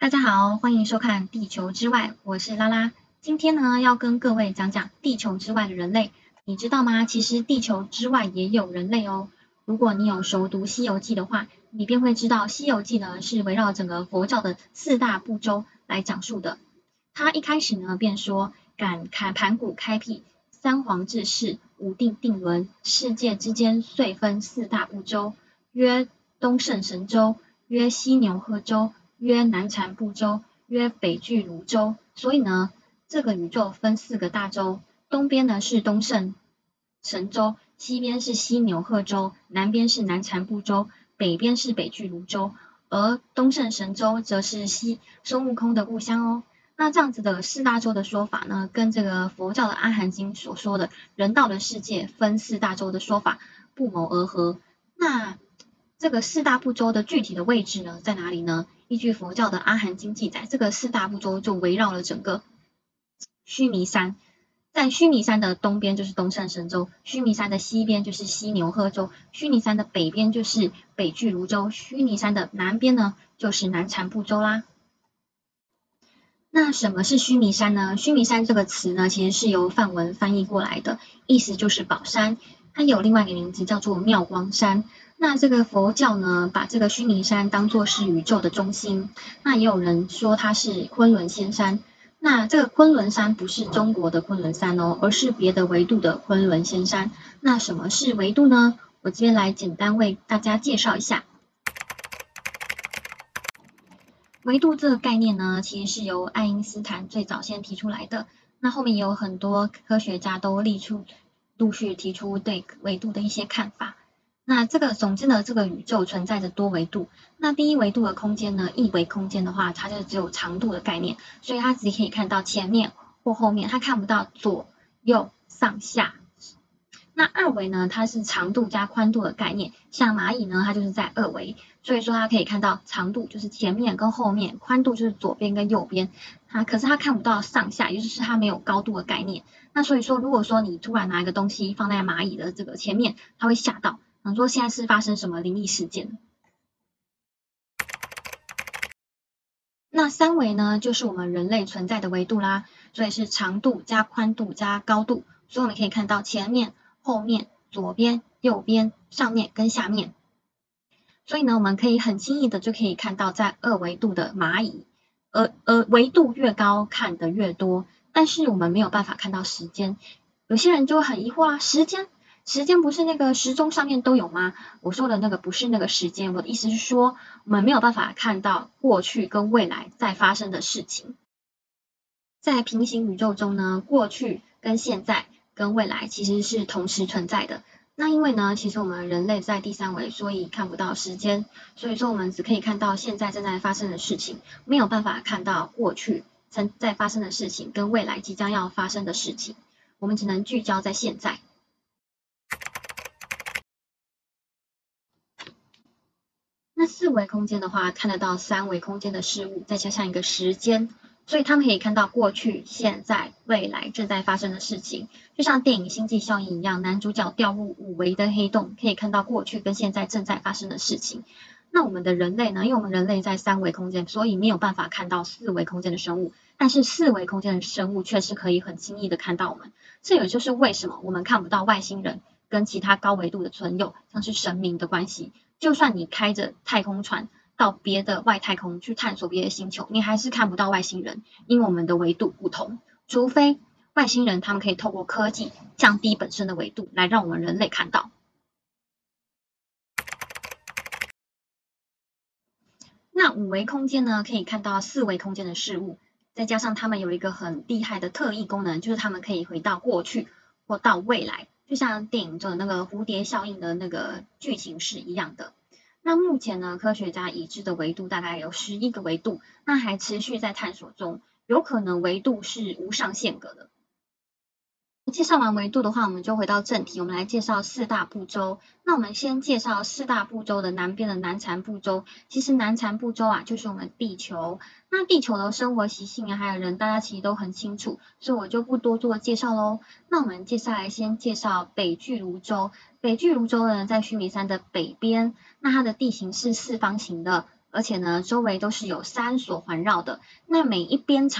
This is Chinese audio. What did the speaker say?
大家好，欢迎收看《地球之外》，我是拉拉。今天呢，要跟各位讲讲地球之外的人类。你知道吗？其实地球之外也有人类哦。如果你有熟读《西游记》的话，你便会知道，《西游记》呢是围绕整个佛教的四大部洲来讲述的。他一开始呢便说：“敢开盘古开辟，三皇治世，五帝定伦，世界之间遂分四大部洲，曰东胜神州，曰西牛贺州，曰南禅部洲，曰北俱泸州。所以呢，这个宇宙分四个大洲，东边呢是东胜神州。”西边是西牛贺州，南边是南禅部洲，北边是北俱泸州，而东胜神州则是西孙悟空的故乡哦。那这样子的四大洲的说法呢，跟这个佛教的《阿含经》所说的人道的世界分四大洲的说法不谋而合。那这个四大部洲的具体的位置呢，在哪里呢？依据佛教的《阿含经》记载，这个四大部洲就围绕了整个须弥山。在须弥山的东边就是东胜神州，须弥山的西边就是西牛贺州，须弥山的北边就是北俱泸州，须弥山的南边呢就是南禅部洲啦。那什么是须弥山呢？须弥山这个词呢，其实是由梵文翻译过来的，意思就是宝山。它有另外一个名字叫做妙光山。那这个佛教呢，把这个须弥山当作是宇宙的中心。那也有人说它是昆仑仙山。那这个昆仑山不是中国的昆仑山哦，而是别的维度的昆仑仙山。那什么是维度呢？我这边来简单为大家介绍一下。维度这个概念呢，其实是由爱因斯坦最早先提出来的。那后面也有很多科学家都立出陆续提出对维度的一些看法。那这个总之呢，这个宇宙存在着多维度。那第一维度的空间呢，一维空间的话，它就只有长度的概念，所以它只可以看到前面或后面，它看不到左右上下。那二维呢，它是长度加宽度的概念，像蚂蚁呢，它就是在二维，所以说它可以看到长度就是前面跟后面，宽度就是左边跟右边。它可是它看不到上下，也就是它没有高度的概念。那所以说，如果说你突然拿一个东西放在蚂蚁的这个前面，它会吓到。想说现在是发生什么灵异事件？那三维呢，就是我们人类存在的维度啦，所以是长度加宽度加高度，所以我们可以看到前面、后面、左边、右边、上面跟下面。所以呢，我们可以很轻易的就可以看到在二维度的蚂蚁，而而维度越高看得越多，但是我们没有办法看到时间。有些人就会很疑惑啊，时间。时间不是那个时钟上面都有吗？我说的那个不是那个时间，我的意思是说，我们没有办法看到过去跟未来在发生的事情。在平行宇宙中呢，过去跟现在跟未来其实是同时存在的。那因为呢，其实我们人类在第三维，所以看不到时间，所以说我们只可以看到现在正在发生的事情，没有办法看到过去正在发生的事情跟未来即将要发生的事情。我们只能聚焦在现在。那四维空间的话，看得到三维空间的事物，再加上一个时间，所以他们可以看到过去、现在、未来正在发生的事情，就像电影《星际效应》一样，男主角掉入五维的黑洞，可以看到过去跟现在正在发生的事情。那我们的人类呢？因为我们人类在三维空间，所以没有办法看到四维空间的生物，但是四维空间的生物却是可以很轻易的看到我们。这也就是为什么我们看不到外星人跟其他高维度的存有，像是神明的关系。就算你开着太空船到别的外太空去探索别的星球，你还是看不到外星人，因为我们的维度不同。除非外星人他们可以透过科技降低本身的维度，来让我们人类看到。那五维空间呢，可以看到四维空间的事物，再加上他们有一个很厉害的特异功能，就是他们可以回到过去或到未来。就像电影中的那个蝴蝶效应的那个剧情是一样的。那目前呢，科学家已知的维度大概有十一个维度，那还持续在探索中，有可能维度是无上限格的。介绍完维度的话，我们就回到正题，我们来介绍四大部洲。那我们先介绍四大部洲的南边的南禅部洲。其实南禅部洲啊，就是我们地球。那地球的生活习性啊，还有人，大家其实都很清楚，所以我就不多做介绍喽。那我们接下来先介绍北俱泸州。北俱泸州呢，在须弥山的北边，那它的地形是四方形的而且呢，周围都是有山所环绕的。那每一边长